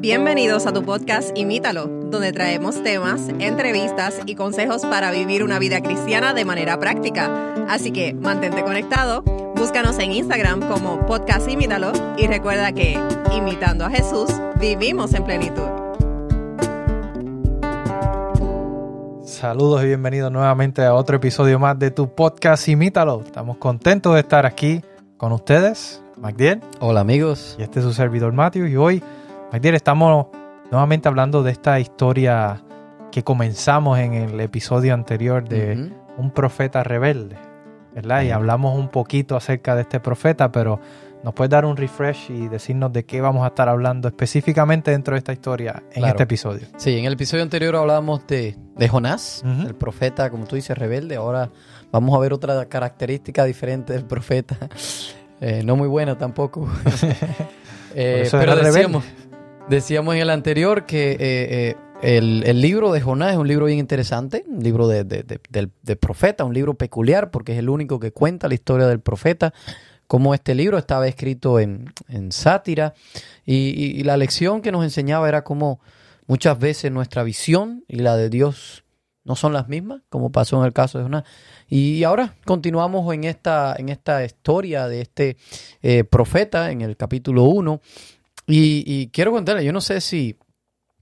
Bienvenidos a tu podcast Imítalo, donde traemos temas, entrevistas y consejos para vivir una vida cristiana de manera práctica. Así que mantente conectado, búscanos en Instagram como podcast Imítalo y recuerda que, imitando a Jesús, vivimos en plenitud. Saludos y bienvenidos nuevamente a otro episodio más de tu podcast Imítalo. Estamos contentos de estar aquí con ustedes, Magdiel. Hola amigos. Y este es su servidor Matthew. Y hoy, Magdiel, estamos nuevamente hablando de esta historia que comenzamos en el episodio anterior de Ujú. un profeta rebelde, ¿verdad? Y hablamos un poquito acerca de este profeta, pero nos puedes dar un refresh y decirnos de qué vamos a estar hablando específicamente dentro de esta historia en Claro. este episodio. Sí, en el episodio anterior hablábamos de, de Jonás, Ujú. el profeta, como tú dices, rebelde. Ahora vamos a ver otra característica diferente del profeta. Eh, no muy buena tampoco. Eh, pero era rebelde. Decíamos, en el anterior que eh, eh, el, libro de Jonás es un libro bien interesante, un libro de, profeta, un libro peculiar porque es el único que cuenta la historia del profeta. Como este libro estaba escrito en, en sátira y la lección que nos enseñaba era como muchas veces nuestra visión y la de Dios no son las mismas, como pasó en el caso de Jonás. Y ahora continuamos en esta, en esta historia de este eh, profeta en el capítulo 1. Y, y quiero contarle, yo no sé si,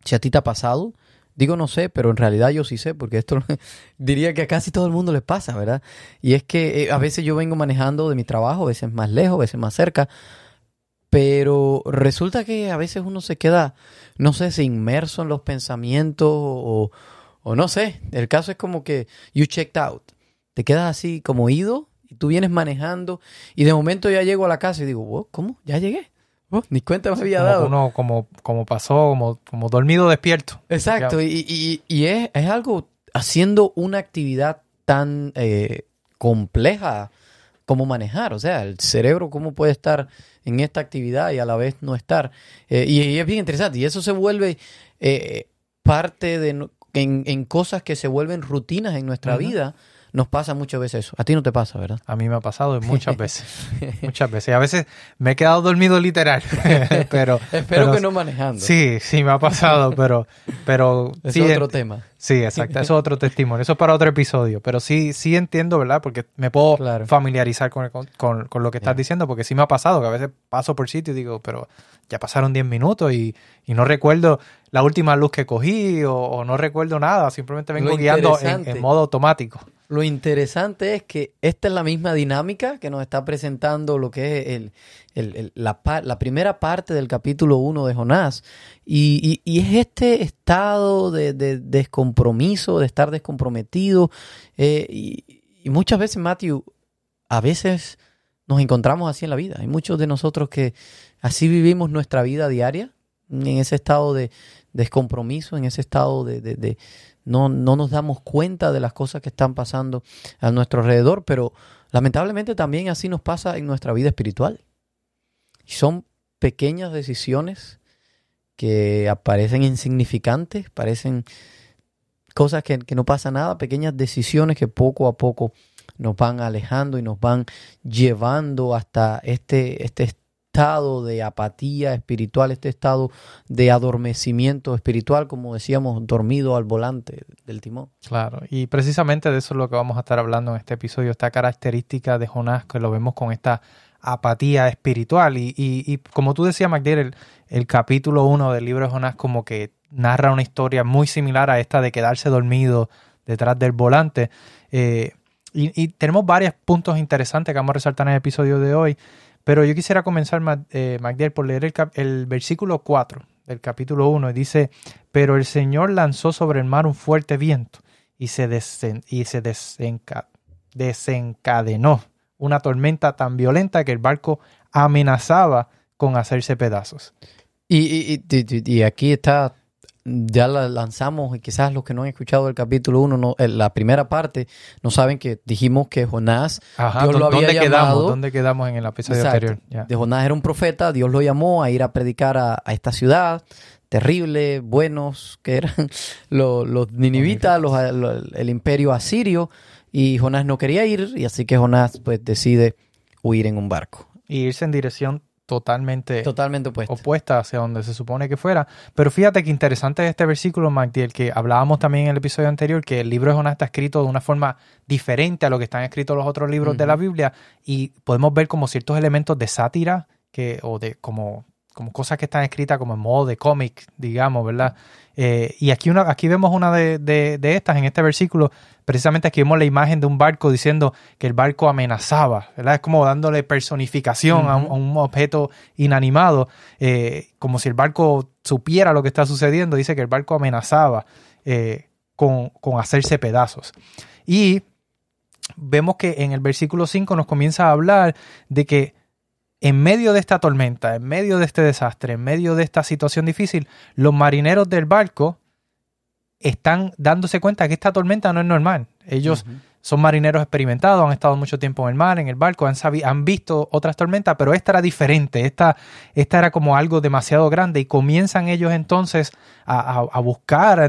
si a ti te ha pasado. Digo no sé, pero en realidad yo sí sé, porque esto diría que a casi todo el mundo le pasa, ¿verdad? Y es que eh, a veces yo vengo manejando de mi trabajo, a veces más lejos, a veces más cerca, pero resulta que a veces uno se queda, no sé, si inmerso en los pensamientos o, o no sé. El caso es como que you checked out. Te quedas así como ido y tú vienes manejando y de momento ya llego a la casa y digo, "Wow, ¿cómo? ¿Ya llegué? Oh, ni cuenta me había Como dado. uno como, como pasó, como, como dormido despierto. Exacto, y, y- y es, es algo haciendo una actividad tan eh, compleja como manejar. O sea, el cerebro, cómo puede estar en esta actividad y a la vez no estar. Eh, y, y es bien interesante. Y eso se vuelve eh, parte de en, en cosas que se vuelven rutinas en nuestra vida. Nos pasa muchas veces eso. A ti no te pasa, ¿verdad? A mí me ha pasado muchas veces. muchas veces. Y a veces me he quedado dormido literal. pero Espero pero- que no manejando. Sí, sí me ha pasado, pero, pero Es sí, otro en- tema. sí, exacto. Eso es otro testimonio. Eso es para otro episodio. Pero sí, sí entiendo, ¿verdad? Porque me puedo Claro. familiarizar con, con, con- con lo que estás diciendo, porque sí me ha pasado que a veces paso por sitio y digo, pero ya pasaron 10 minutos y, y no recuerdo la última luz que cogí o, o no recuerdo nada. Simplemente vengo guiando en modo automático. Lo interesante es que esta es la misma dinámica que nos está presentando lo que es el, la, primera parte del capítulo 1 de Jonás. Y, es este estado de, de descompromiso, de estar descomprometido. eh, y, muchas veces, Matthew, a veces nos encontramos así en la vida. Hay muchos de nosotros que así vivimos nuestra vida diaria, en ese estado de descompromiso, en ese estado de- no, no nos damos cuenta de las cosas que están pasando a nuestro alrededor, pero lamentablemente también así nos pasa en nuestra vida espiritual. Y son pequeñas decisiones que aparecen insignificantes, parecen cosas que, que no pasa nada, pequeñas decisiones que poco a poco nos van alejando y nos van llevando hasta este, este de apatía espiritual, este estado de adormecimiento espiritual, como decíamos, dormido al volante del timón. Claro, y precisamente de eso es lo que vamos a estar hablando en este episodio, esta característica de Jonás, que lo vemos con esta apatía espiritual. Y, y, y como tú decías, McDear, el, capítulo 1 del libro de Jonás como que narra una historia muy similar a esta de quedarse dormido detrás del volante. Eh, y tenemos varios puntos interesantes que vamos a resaltar en el episodio de hoy, pero yo quisiera comenzar, eh, por leer el, el versículo 4 del capítulo 1 y dice, pero el Señor lanzó sobre el mar un fuerte viento y se, desencadenó una tormenta tan violenta que el barco amenazaba con hacerse pedazos. Y- y- y- y aquí está, ya la lanzamos, y quizás los que no han escuchado el capítulo 1, no, eh, la primera parte, no saben que dijimos que Jonás, Ajá, Dios lo ¿dó- había ¿dónde quedamos? llamado- ¿Dónde quedamos en el episodio Exacto. anterior? De Jonás era un profeta, Dios lo llamó a ir a predicar a, a esta ciudad, terrible, buenos, que eran los, los ninivitas, los- los- el imperio asirio, y Jonás no quería ir, y así que Jonás pues decide huir en un barco. Y irse en dirección totalmente, Totalmente opuesta. opuesta hacia donde se supone que fuera. Pero fíjate que interesante es este versículo, Magdiel, que hablábamos también en el episodio anterior, que el libro de Jonás está escrito de una forma diferente a lo que están escritos los otros libros de la. Biblia y podemos ver como ciertos elementos de sátira que, o de como, como cosas que están escritas como en modo de cómic, digamos, ¿verdad? Eh, y aquí, una, aquí vemos una de, de- de estas en este versículo. Precisamente aquí vemos la imagen de un barco diciendo que el barco amenazaba, ¿verdad? Es como dándole personificación a, un, Ujú. a un objeto inanimado, eh, como si el barco supiera lo que está sucediendo. Dice que el barco amenazaba eh, con, con hacerse pedazos. Y vemos que en el versículo 5 nos comienza a hablar de que en medio de esta tormenta, en medio de este desastre, en medio de esta situación difícil, los marineros del barco están dándose cuenta que esta tormenta no es normal. Ellos son marineros experimentados, han estado mucho tiempo en el mar, en el barco, han, han visto otras tormentas, pero esta era diferente, esta, esta era como algo demasiado grande y comienzan ellos entonces a, a- a buscar, a,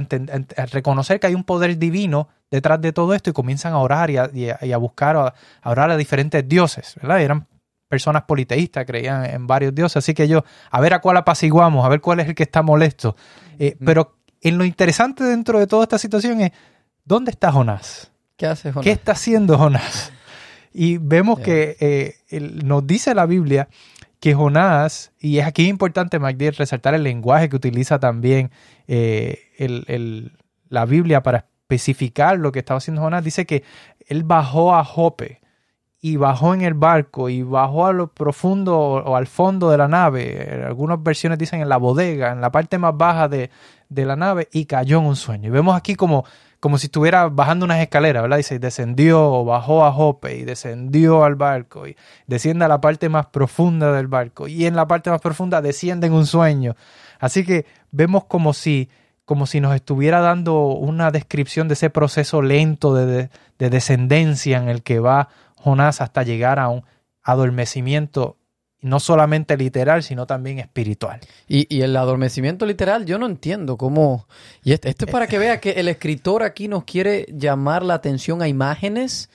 reconocer que hay un poder divino detrás de todo esto y comienzan a orar y a, y y buscar, a, a orar a diferentes dioses, ¿verdad? Y eran personas politeístas, creían en varios dioses, así que ellos, a ver a cuál apaciguamos, a ver cuál es el que está molesto. Eh. Pero en lo interesante dentro de toda esta situación es, ¿dónde está Jonás? ¿Qué hace Jonás? ¿Qué está haciendo Jonás? Y vemos que eh, el- nos dice la Biblia que Jonás, y es aquí importante, Magdiel, resaltar el lenguaje que utiliza también eh, el- el- la Biblia para especificar lo que estaba haciendo Jonás, dice que él bajó a Jope y bajó en el barco y bajó a lo profundo o, al fondo de la nave. En algunas versiones dicen en la bodega, en la parte más baja de, de la nave y cayó en un sueño. Y vemos aquí como, como si estuviera bajando unas escaleras, ¿verdad? Dice, descendió, bajó a Jope y descendió al barco y desciende a la parte más profunda del barco y en la parte más profunda desciende en un sueño. Así que vemos como si como si nos estuviera dando una descripción de ese proceso lento de- de descendencia en el que va Jonás hasta llegar a un adormecimiento no solamente literal, sino también espiritual. Y, y el adormecimiento literal, yo no entiendo cómo... Y esto, esto es para que vea que el escritor aquí nos quiere llamar la atención a imágenes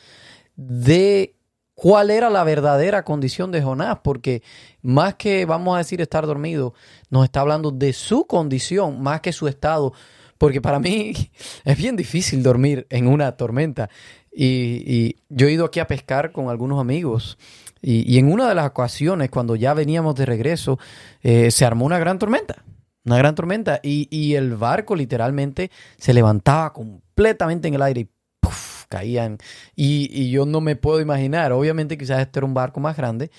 de cuál era la verdadera condición de Jonás, porque más que, vamos a decir, estar dormido, nos está hablando de su condición, más que su estado, porque para mí es bien difícil dormir en una tormenta. Y, yo he ido aquí a pescar con algunos amigos. Y, en una de las ocasiones, cuando ya veníamos de regreso, eh, se armó una gran tormenta. Una gran tormenta. Y, el barco literalmente se levantaba completamente en el aire y ¡puf! caían. Y, y yo no me puedo imaginar, obviamente quizás este era un barco más grande,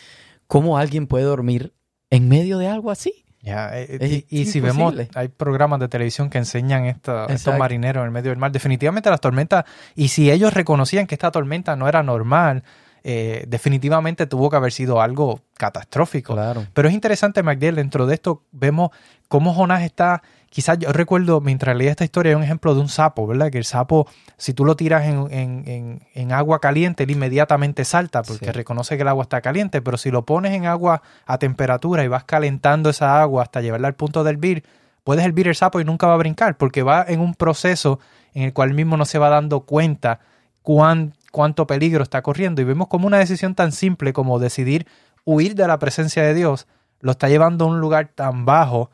cómo alguien puede dormir en medio de algo así. Ya, eh, Es y, y si vemos, hay programas de televisión que enseñan esta- estos marineros en el medio del mar. Definitivamente las tormentas, y si ellos reconocían que esta tormenta no era normal, eh, definitivamente tuvo que haber sido algo catastrófico. Claro. Pero es interesante, Magdiel, dentro de esto vemos cómo Jonás está, quizás yo recuerdo mientras leía esta historia, hay un ejemplo de un sapo, ¿verdad? Que el sapo, si tú lo tiras en, en- en- en agua caliente, él inmediatamente salta porque Sí. reconoce que el agua está caliente, pero si lo pones en agua a temperatura y vas calentando esa agua hasta llevarla al punto de hervir, puedes hervir el sapo y nunca va a brincar porque va en un proceso en el cual mismo no se va dando cuenta cuán, cuánto peligro está corriendo. Y vemos como una decisión tan simple como decidir huir de la presencia de Dios lo está llevando a un lugar tan bajo,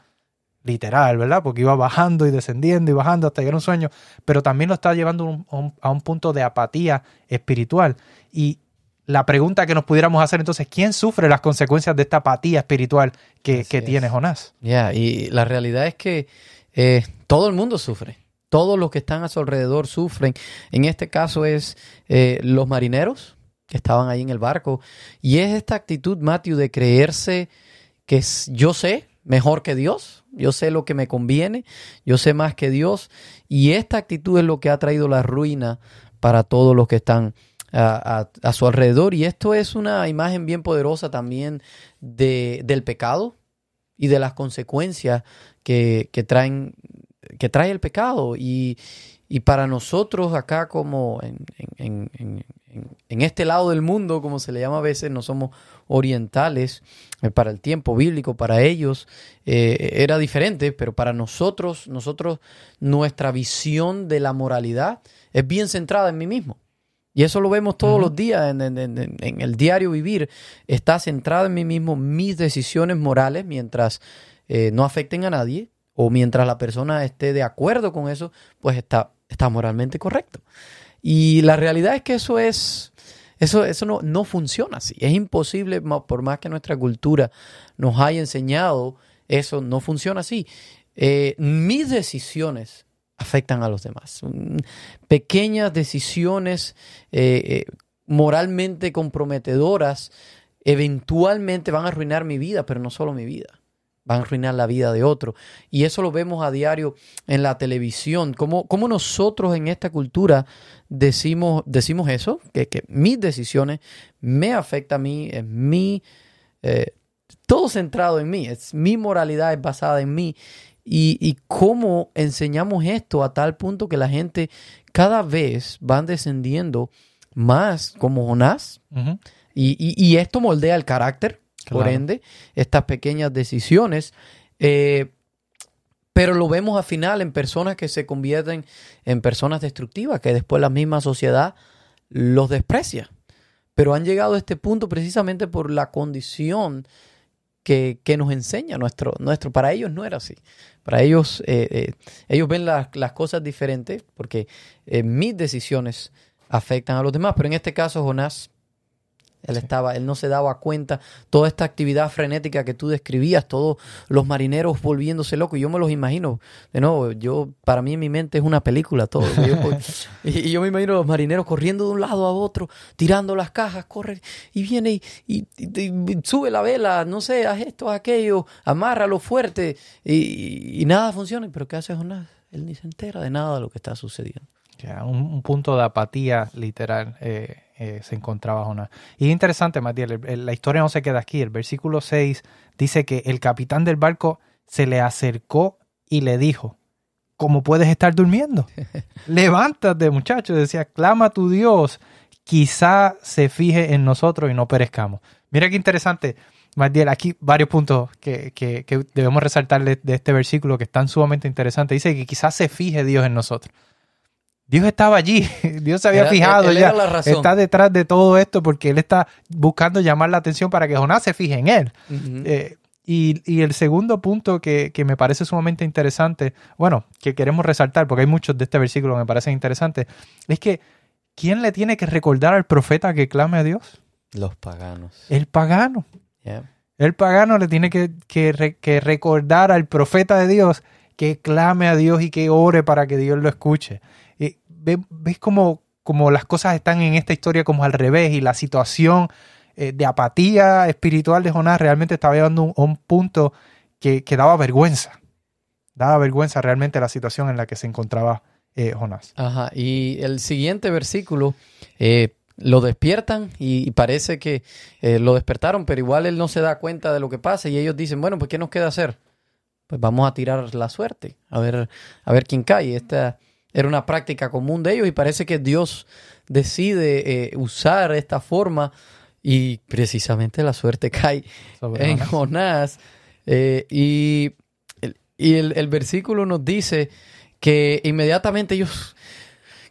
literal, ¿verdad? Porque iba bajando y descendiendo y bajando hasta llegar a un sueño, pero también lo está llevando a un- a un, a un punto de apatía espiritual. Y la pregunta que nos pudiéramos hacer entonces, ¿quién sufre las consecuencias de esta apatía espiritual que, tiene Jonás? Ya, y la realidad es que eh, todo el mundo sufre. Todos los que están a su alrededor sufren. En este caso es eh, los marineros que estaban ahí en el barco. Y es esta actitud, Matthew, de creerse que yo sé mejor que Dios. Yo sé lo que me conviene. Yo sé más que Dios. Y esta actitud es lo que ha traído la ruina para todos los que están a su alrededor. Y esto es una imagen bien poderosa también de, del pecado y de las consecuencias que, que traen que trae el pecado. Y, y para nosotros acá como en, en- en- en- en este lado del mundo como se le llama a veces no somos orientales eh, para el tiempo bíblico para ellos eh, era diferente pero para nosotros nosotros nuestra visión de la moralidad es bien centrada en mí mismo. Y eso lo vemos todos los días en, en- en- en el diario vivir. Está centrado en mí mismo, mis decisiones morales, mientras eh, no afecten a nadie, o mientras la persona esté de acuerdo con eso, pues está, está moralmente correcto. Y la realidad es que eso es, eso, eso no, no funciona así. Es imposible, por más que nuestra cultura nos haya enseñado, eso no funciona así. Eh, mis decisiones afectan a los demás. Mm, Pequeñas decisiones eh, eh, moralmente comprometedoras eventualmente van a arruinar mi vida, pero no solo mi vida van a arruinar la vida de otro. Y eso lo vemos a diario en la televisión. ¿Cómo, cómo nosotros en esta cultura decimos, decimos eso? Que, que mis decisiones me afectan a mí, es mi... eh, todo centrado en mí, es mi moralidad es basada en mí. Y, y cómo enseñamos esto a tal punto que la gente cada vez van descendiendo más como Jonás. Y- y esto moldea el carácter, por ende, estas pequeñas decisiones. eh, pero lo vemos al final en personas que se convierten en personas destructivas, que después la misma sociedad los desprecia. Pero han llegado a este punto precisamente por la condición que, que nos enseña nuestro, nuestro. Para ellos no era así. Para ellos, eh, eh, ellos ven las, las cosas diferentes porque mis decisiones afectan a los demás. Pero en este caso, Jonás, él estaba, él no se daba cuenta. Toda esta actividad frenética que tú describías, todos los marineros volviéndose locos. Yo me los imagino. De nuevo, yo, para mí en mi mente es una película todo. Yo- y, yo me imagino los marineros corriendo de un lado a otro, tirando las cajas, corre y viene y, y- y- y sube la vela, no sé, haz esto, haz aquello, amárralo fuerte y, y nada funciona. Pero ¿qué hace Jonás? Él ni se entera de nada de lo que está sucediendo. Ya, un, un punto de apatía literal eh, eh, se encontraba Jonás. Y es interesante, Matías, el- el- la historia no se queda aquí. El versículo 6 dice que el capitán del barco se le acercó y le dijo, ¿cómo puedes estar durmiendo? Levántate, muchacho. Decía, clama a tu Dios, quizá se fije en nosotros y no perezcamos. Mira qué interesante. Matiel, aquí varios puntos que, que- que debemos resaltar de, de este versículo que están sumamente interesantes. Dice que quizás se fije Dios en nosotros. Dios estaba allí, Dios se había Era- fijado él ya, era la razón. está detrás de todo esto porque él está buscando llamar la atención para que Jonás se fije en él. Eh, y, y el segundo punto que, que me parece sumamente interesante, bueno, que queremos resaltar, porque hay muchos de este versículo que me parecen interesantes, es que ¿quién le tiene que recordar al profeta que clame a Dios? Los paganos. El pagano. Yeah. El pagano le tiene que, que que recordar al profeta de Dios que clame a Dios y que ore para que Dios lo escuche. ¿Ves cómo, cómo las cosas están en esta historia como al revés y la situación eh, de apatía espiritual de Jonás realmente estaba llevando un- a un punto que, que daba vergüenza. Daba vergüenza realmente la situación en la que se encontraba eh, Jonás. Ajá, y el siguiente versículo eh, lo despiertan y, parece que lo despertaron, pero igual él no se da cuenta de lo que pasa y ellos dicen, bueno, pues ¿qué nos queda hacer? Pues vamos a tirar la suerte, a ver, a ver quién cae. Esta era una práctica común de ellos y parece que Dios decide eh, usar esta forma y precisamente la suerte cae sobre en Jonás. Jonás. eh, y el, y el, el versículo nos dice que inmediatamente ellos,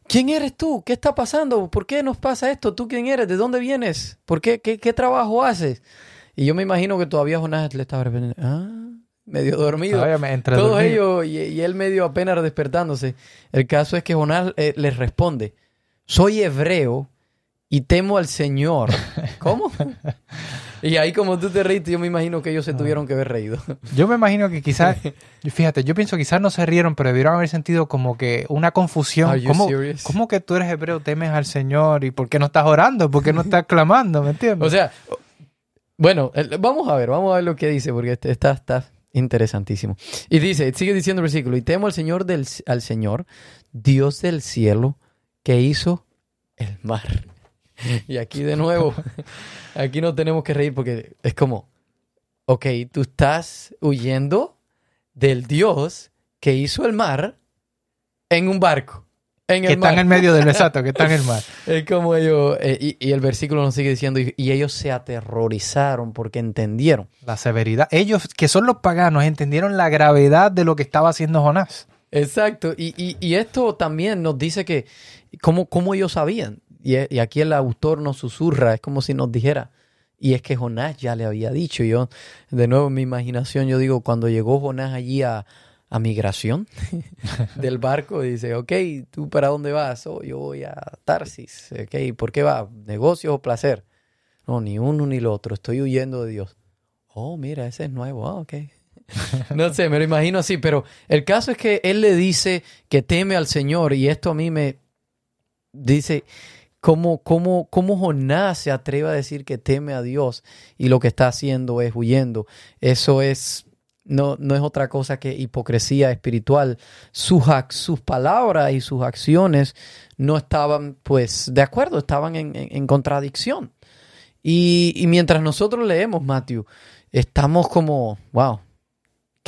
¿quién eres tú? ¿Qué está pasando? ¿Por qué nos pasa esto? ¿Tú quién eres? ¿De dónde vienes? ¿Por qué? ¿Qué, qué trabajo haces? Y yo me imagino que todavía Jonás le estaba repitiendo, ah, medio dormido. Óyeme, entre Todos dormido. ellos y, y él medio apenas despertándose. El caso es que Jonás eh, les responde, soy hebreo y temo al Señor. ¿Cómo? y ahí como tú te reíste, yo me imagino que ellos Ah. se tuvieron que haber reído. Yo me imagino que quizás, fíjate, yo pienso que quizás no se rieron, pero debieron haber sentido como que una confusión. ¿Cómo, cómo que tú eres hebreo, temes al Señor y por qué no estás orando? ¿Por qué no estás clamando? ¿Me entiendes? o sea, bueno, vamos a ver, vamos a ver lo que dice, porque este- está, está interesantísimo. Y dice, sigue diciendo el versículo, y temo al Señor, del, al Señor, Dios del cielo, que hizo el mar. Y aquí de nuevo, aquí no tenemos que reír porque es como, ok, tú estás huyendo del Dios que hizo el mar en un barco. En que el está mar. en el medio del exacto, que está en el mar. Es como ellos, eh, y, y el versículo nos sigue diciendo, y, y ellos se aterrorizaron porque entendieron. La severidad. Ellos, que son los paganos, entendieron la gravedad de lo que estaba haciendo Jonás. Exacto, y, y- esto también nos dice que, ¿cómo, cómo ellos sabían? y, y aquí el autor nos susurra, es como si nos dijera, y es que Jonás ya le había dicho. Yo, de nuevo, en mi imaginación, yo digo, cuando llegó Jonás allí a, a migración del barco, dice, ok, ¿tú para dónde vas? Oh, yo voy a Tarsis. Ok, ¿por qué va? ¿Negocio o placer? No, ni uno ni lo otro. Estoy huyendo de Dios. Oh, mira, ese es nuevo. Ah, ok. no sé, me lo imagino así, pero el caso es que él le dice que teme al Señor y esto a mí me dice, ¿Cómo, cómo, cómo Jonás se atreve a decir que teme a Dios y lo que está haciendo es huyendo? Eso es, no, no es otra cosa que hipocresía espiritual. Sus, sus palabras y sus acciones no estaban, pues, de acuerdo, estaban en, en, contradicción. Y, y mientras nosotros leemos, Matthew, estamos como, wow,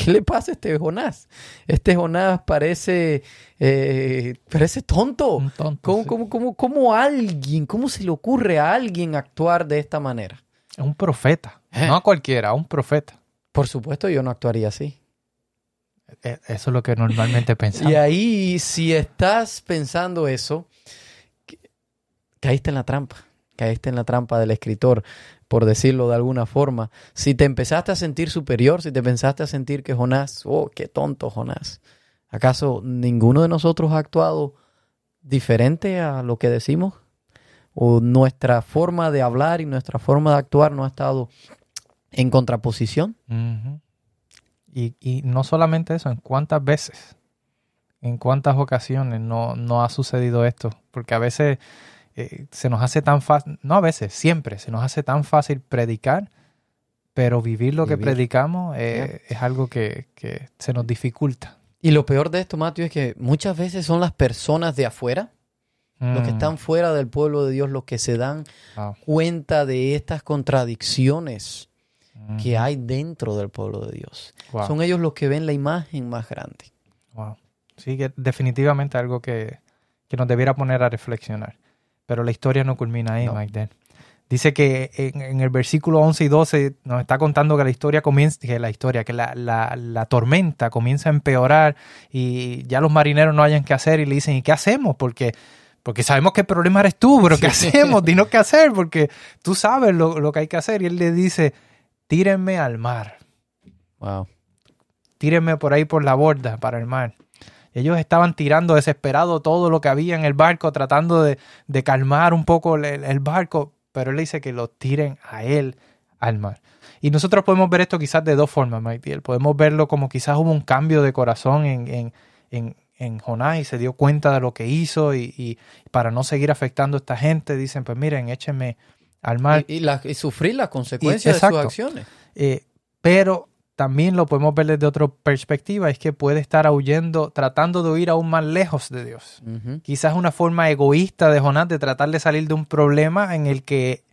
¿Qué le pasa a este Jonás? Este Jonás parece, eh, parece tonto. ¿Cómo, alguien, cómo se le ocurre a alguien actuar de esta manera? Es un profeta, eh. no a cualquiera, a un profeta. Por supuesto, yo no actuaría así. E, eso es lo que normalmente pensamos. Y ahí, si estás pensando eso, caíste en la trampa. Caíste en la trampa del escritor por decirlo de alguna forma. Si te empezaste a sentir superior, si te pensaste a sentir que Jonás, oh, qué tonto Jonás, ¿acaso ninguno de nosotros ha actuado diferente a lo que decimos? ¿O nuestra forma de hablar y nuestra forma de actuar no ha estado en contraposición? y, y, no solamente eso, ¿en cuántas veces? ¿En cuántas ocasiones no, no ha sucedido esto? Porque a veces eh, se nos hace tan fácil, no a veces, siempre, se nos hace tan fácil predicar, pero vivir lo que predicamos eh, es algo que, se nos dificulta. Y lo peor de esto, Mateo, es que muchas veces son las personas de afuera, los que mm. están fuera del pueblo de Dios, los que se dan cuenta de estas contradicciones que hay dentro del pueblo de Dios. Son ellos los que ven la imagen más grande. Wow. Sí, que definitivamente algo que, que nos debiera poner a reflexionar. Pero la historia no culmina ahí, Mike Dice que en, el versículo 11 y 12 nos está contando que la historia comienza, que la historia, que la, la, tormenta comienza a empeorar y ya los marineros no hayan qué hacer y le dicen, ¿y qué hacemos? Porque, porque sabemos que el problema eres tú, pero ¿qué hacemos? Dinos qué hacer porque tú sabes lo, lo, que hay que hacer. Y él le dice, tírenme al mar. Wow. Tírenme por ahí por la borda para el mar. Ellos estaban tirando desesperado todo lo que había en el barco, tratando de, calmar un poco el, barco, pero él dice que lo tiren a él al mar. Y nosotros podemos ver esto quizás de dos formas, Mike Podemos verlo como quizás hubo un cambio de corazón en, en, en, Jonás y se dio cuenta de lo que hizo y, para no seguir afectando a esta gente, dicen, pues miren, échenme al mar. Y, sufrir las consecuencias de sus acciones. Eh, pero también lo podemos ver desde otra perspectiva, es que puede estar huyendo, tratando de huir aún más lejos de Dios. Quizás una forma egoísta de Jonás de tratar de salir de un problema en el que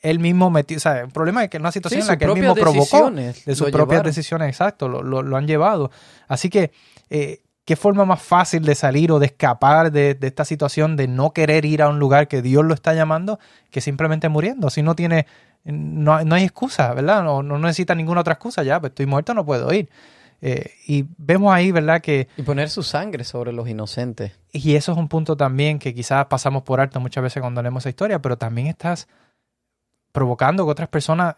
él mismo metió, o sea, un problema es que una situación en la que él mismo provocó, de sus propias decisiones, exacto, lo, han llevado. Así que, eh, ¿qué forma más fácil de salir o de escapar de, de, esta situación de no querer ir a un lugar que Dios lo está llamando que simplemente muriendo? Si no tiene no, hay excusa, ¿verdad? No, no necesita ninguna otra excusa ya, pues estoy muerto, no puedo ir. Eh, y vemos ahí, ¿verdad? Que... Y poner su sangre sobre los inocentes. Y eso es un punto también que quizás pasamos por alto muchas veces cuando leemos esa historia, pero también estás provocando que otras personas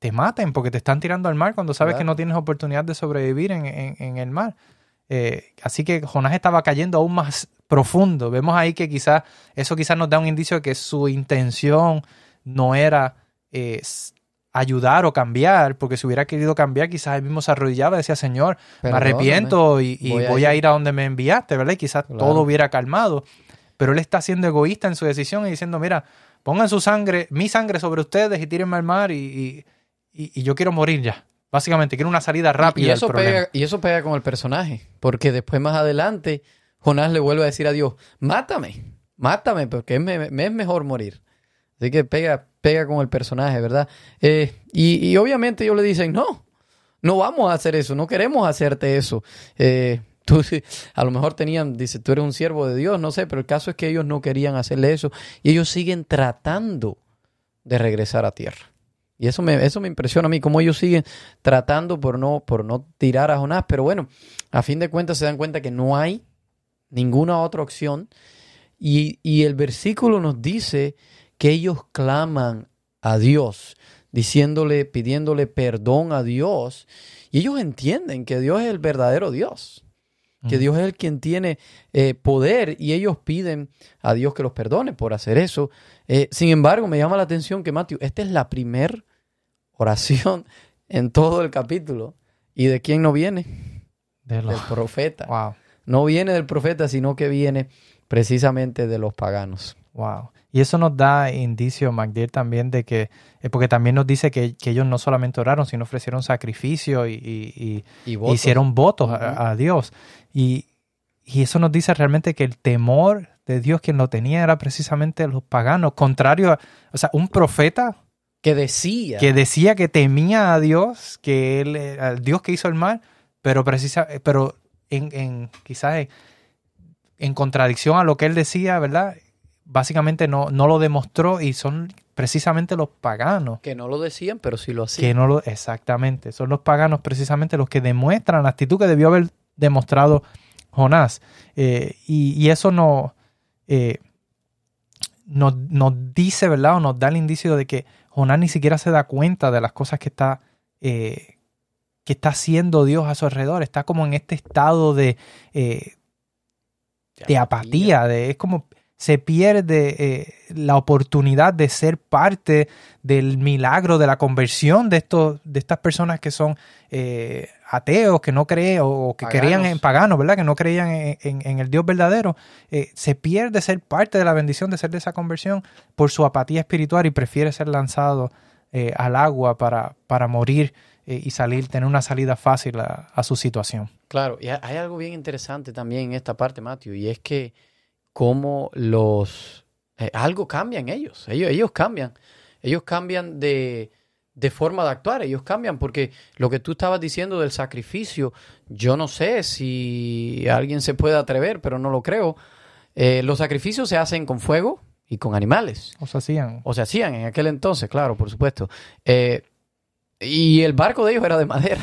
te maten porque te están tirando al mar cuando sabes que no tienes oportunidad de sobrevivir en, el mar. Eh, así que Jonás estaba cayendo aún más profundo. Vemos ahí que quizás eso quizás nos da un indicio de que su intención no era ayudar o cambiar, porque si hubiera querido cambiar, quizás él mismo se arrodillaba y decía, Señor, me arrepiento y, voy, a, ir. a donde me enviaste, ¿verdad? Y quizás todo hubiera calmado. Pero él está siendo egoísta en su decisión y diciendo, mira, pongan su sangre, mi sangre sobre ustedes y tírenme al mar y, yo quiero morir ya. Básicamente, quiero una salida rápida. Y, eso pega, y eso pega con el personaje, porque después más adelante Jonás le vuelve a decir a Dios, mátame, mátame, porque me es mejor morir. Así que pega, pega con el personaje, ¿verdad? Eh, y, obviamente ellos le dicen, no, no vamos a hacer eso, no queremos hacerte eso. Eh, tú, a lo mejor tenían, dice, tú eres un siervo de Dios, no sé, pero el caso es que ellos no querían hacerle eso y ellos siguen tratando de regresar a tierra. Y eso me, eso me impresiona a mí, cómo ellos siguen tratando por no, por no tirar a Jonás. Pero bueno, a fin de cuentas se dan cuenta que no hay ninguna otra opción Y, y el versículo nos dice que ellos claman a Dios, diciéndole, pidiéndole perdón a Dios. Y ellos entienden que Dios es el verdadero Dios, que Dios es el quien tiene eh, poder y ellos piden a Dios que los perdone por hacer eso. Eh, sin embargo, me llama la atención que Matthew, esta es la primera oración en todo el capítulo. ¿Y de quién no viene? De los- Del profeta. Wow, No viene del profeta, sino que viene precisamente de los paganos. wow. Y eso nos da indicio, MacDill, también de que, eh, porque también nos dice que, que ellos no solamente oraron, sino ofrecieron sacrificio y, y- y- Y votos. hicieron votos a, a Dios. Y, y eso nos dice realmente que el temor de Dios quien lo tenía era precisamente los paganos, contrario a, o sea, un profeta que decía que decía que temía a Dios, que él, eh, al Dios que hizo el mal, pero precisa, eh, pero en, en quizás en, en contradicción a lo que él decía, ¿verdad? Básicamente no, no lo demostró y son precisamente los paganos que no lo decían, pero sí lo hacían. que no lo exactamente, son los paganos precisamente los que demuestran la actitud que debió haber demostrado Jonás. Eh, y, y eso no eh, nos, nos dice, ¿verdad? O nos da el indicio de que Jonás ni siquiera se da cuenta de las cosas que está, eh, que está haciendo Dios a su alrededor. Está como en este estado de, eh, de apatía, de, es como se pierde eh, la oportunidad de ser parte del milagro de la conversión de estos de estas personas que son eh, ateos que no creen o, que Paganos. creían en paganos verdad que no creían en, en- en el Dios verdadero eh, se pierde ser parte de la bendición de ser de esa conversión por su apatía espiritual y prefiere ser lanzado eh, al agua para, para morir y salir tener una salida fácil a, a su situación Claro, y hay algo bien interesante también en esta parte, Matthew, y es que cómo los... eh, algo cambia en ellos. ellos, ellos cambian, ellos cambian de, de forma de actuar, ellos cambian porque lo que tú estabas diciendo del sacrificio, yo no sé si alguien se puede atrever, pero no lo creo. Eh, los sacrificios se hacen con fuego y con animales. o se hacían O se hacían en aquel entonces, claro, por supuesto. Eh, y el barco de ellos era de madera.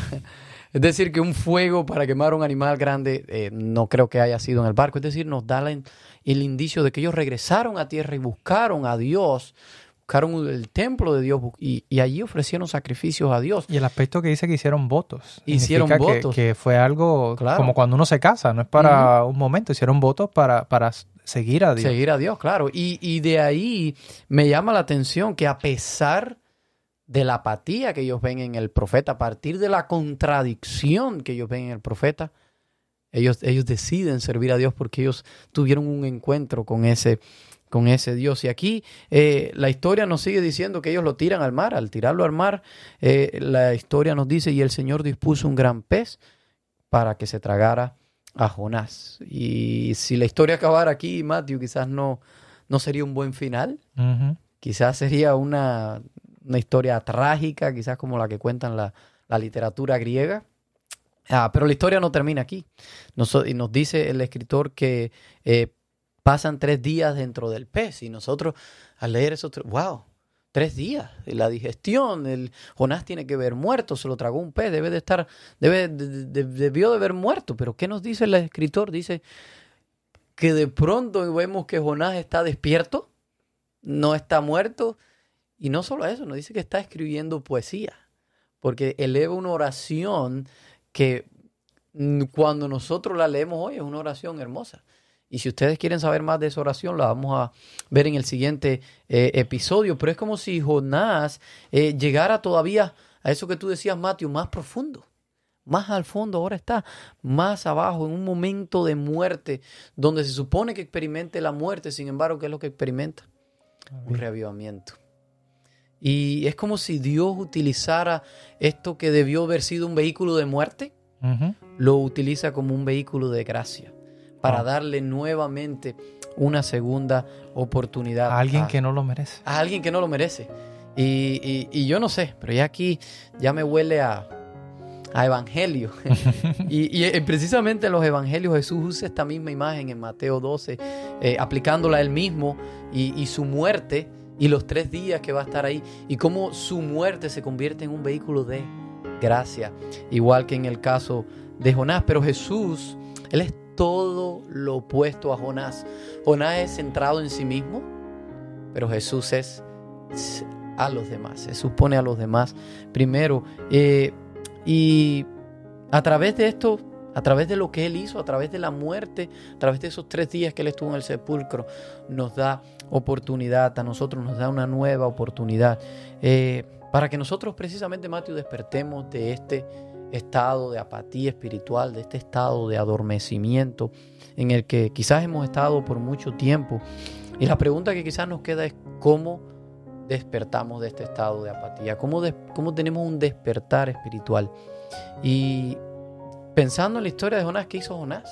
Es decir, que un fuego para quemar un animal grande eh, no creo que haya sido en el barco. Es decir, nos da la el indicio de que ellos regresaron a tierra y buscaron a Dios, buscaron el templo de Dios y, y allí ofrecieron sacrificios a Dios. Y el aspecto que dice que hicieron votos. Hicieron que- votos. Que, fue algo Claro. como cuando uno se casa, no es para un momento, hicieron votos para, para seguir a Dios. Seguir a Dios, claro. Y, y de ahí me llama la atención que a pesar de la apatía que ellos ven en el profeta, a partir de la contradicción que ellos ven en el profeta, ellos, ellos deciden servir a Dios porque ellos tuvieron un encuentro con ese, con ese Dios. Y aquí eh, la historia nos sigue diciendo que ellos lo tiran al mar. Al tirarlo al mar, eh, la historia nos dice, y el Señor dispuso un gran pez para que se tragara a Jonás. Y si la historia acabara aquí, Matthew, quizás no, no sería un buen final. Quizás sería una, una historia trágica, quizás como la que cuentan la, la literatura griega. Ah, pero la historia no termina aquí. Nos, y nos dice el escritor que eh, pasan tres días dentro del pez. Y nosotros, al leer eso, wow, tres días. La digestión, el Jonás tiene que haber muerto, se lo tragó un pez, debe de estar, debe, de- de- debió de haber muerto. Pero ¿qué nos dice el escritor? Dice que de pronto vemos que Jonás está despierto, no está muerto. Y no solo eso, nos dice que está escribiendo poesía, porque eleva una oración que mm, cuando nosotros la leemos hoy es una oración hermosa. Y si ustedes quieren saber más de esa oración, la vamos a ver en el siguiente eh, episodio. Pero es como si Jonás eh, llegara todavía a eso que tú decías, Matthew, más profundo. Más al fondo ahora está, más abajo, en un momento de muerte, donde se supone que experimente la muerte, sin embargo, ¿qué es lo que experimenta? Un reavivamiento. Y es como si Dios utilizara esto que debió haber sido un vehículo de muerte, lo utiliza como un vehículo de gracia, para Ah. darle nuevamente una segunda oportunidad A alguien a- que no lo merece. a alguien que no lo merece. Y, y- y yo no sé, pero ya aquí ya me huele a, a evangelio. y, y, eh, precisamente en los evangelios Jesús usa esta misma imagen en Mateo 12, eh, aplicándola a él mismo y, y su muerte y los tres días que va a estar ahí y cómo su muerte se convierte en un vehículo de gracia, igual que en el caso de Jonás. Pero Jesús, él es todo lo opuesto a Jonás. Jonás es centrado en sí mismo, pero Jesús es a los demás, se supone a los demás primero. Eh, y a través de esto, a través de lo que Él hizo, a través de la muerte, a través de esos tres días que Él estuvo en el sepulcro, nos da oportunidad, a nosotros nos da una nueva oportunidad, eh, para que nosotros precisamente, Mateo, despertemos de este estado de apatía espiritual, de este estado de adormecimiento en el que quizás hemos estado por mucho tiempo. Y la pregunta que quizás nos queda es cómo despertamos de este estado de apatía, cómo, cómo tenemos un despertar espiritual. Y pensando en la historia de Jonás, ¿qué hizo Jonás?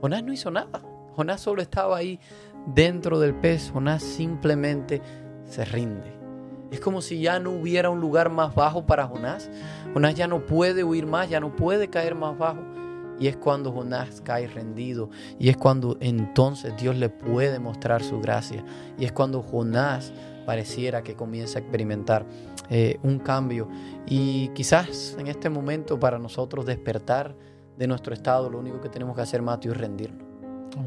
Jonás no hizo nada. Jonás solo estaba ahí dentro del pez. Jonás simplemente se rinde. Es como si ya no hubiera un lugar más bajo para Jonás. Jonás ya no puede huir más, ya no puede caer más bajo. Y es cuando Jonás cae rendido. Y es cuando entonces Dios le puede mostrar su gracia. Y es cuando Jonás pareciera que comienza a experimentar eh, un cambio. Y quizás en este momento para nosotros despertar de nuestro estado, lo único que tenemos que hacer, Mateo, es rendirnos.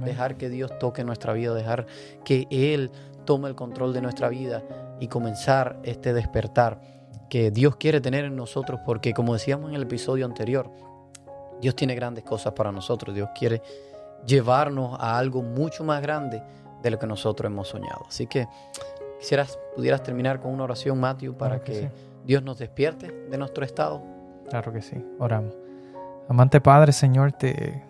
Dejar que Dios toque nuestra vida, dejar que Él tome el control de nuestra vida y comenzar este despertar que Dios quiere tener en nosotros, porque como decíamos en el episodio anterior, Dios tiene grandes cosas para nosotros, Dios quiere llevarnos a algo mucho más grande de lo que nosotros hemos soñado. Así que quisieras, pudieras terminar con una oración, Matthew, para que, Dios nos despierte de nuestro estado. Claro que sí, oramos. Amante Padre, Señor, te,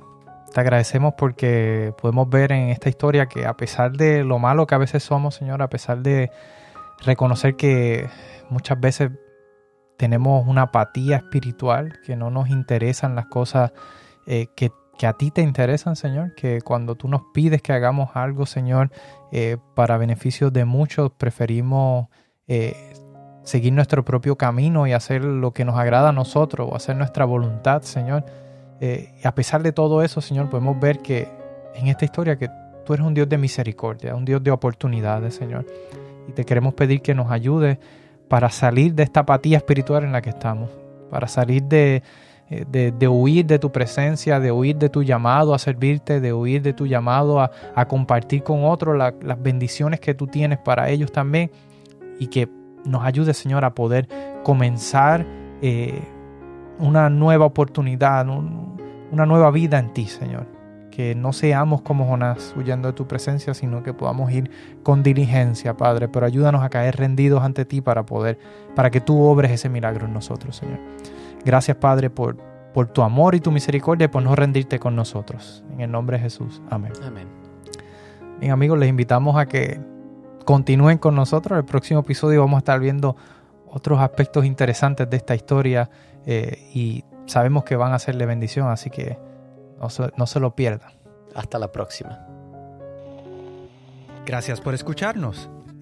te agradecemos porque podemos ver en esta historia que a pesar de lo malo que a veces somos, Señor, a pesar de reconocer que muchas veces tenemos una apatía espiritual, que no nos interesan las cosas eh, que, a ti te interesan, Señor, que cuando tú nos pides que hagamos algo, Señor, eh, para beneficio de muchos, preferimos eh, seguir nuestro propio camino y hacer lo que nos agrada a nosotros o hacer nuestra voluntad, Señor. y a pesar de todo eso, Señor, podemos ver que en esta historia que tú eres un Dios de misericordia, un Dios de oportunidades, Señor y te queremos pedir que nos ayude para salir de esta apatía espiritual en la que estamos, para salir de, eh, huir de tu presencia, de huir de tu llamado a servirte, de huir de tu llamado a, compartir con otros las bendiciones que tú tienes para ellos también. Y que nos ayude, Señor, a poder comenzar eh, una nueva oportunidad, una nueva vida en ti, Señor. Que no seamos como Jonás huyendo de tu presencia, sino que podamos ir con diligencia, Padre, pero ayúdanos a caer rendidos ante ti para poder, para que tú obres ese milagro en nosotros, Señor. Gracias, Padre, por, por tu amor y tu misericordia y por no rendirte con nosotros. En el nombre de Jesús. Amén. Amén. Bien, amigos, les invitamos a que continúen con nosotros. En el próximo episodio vamos a estar viendo otros aspectos interesantes de esta historia eh, y sabemos que van a ser de bendición, así que no se, lo pierdan. Hasta la próxima. Gracias por escucharnos.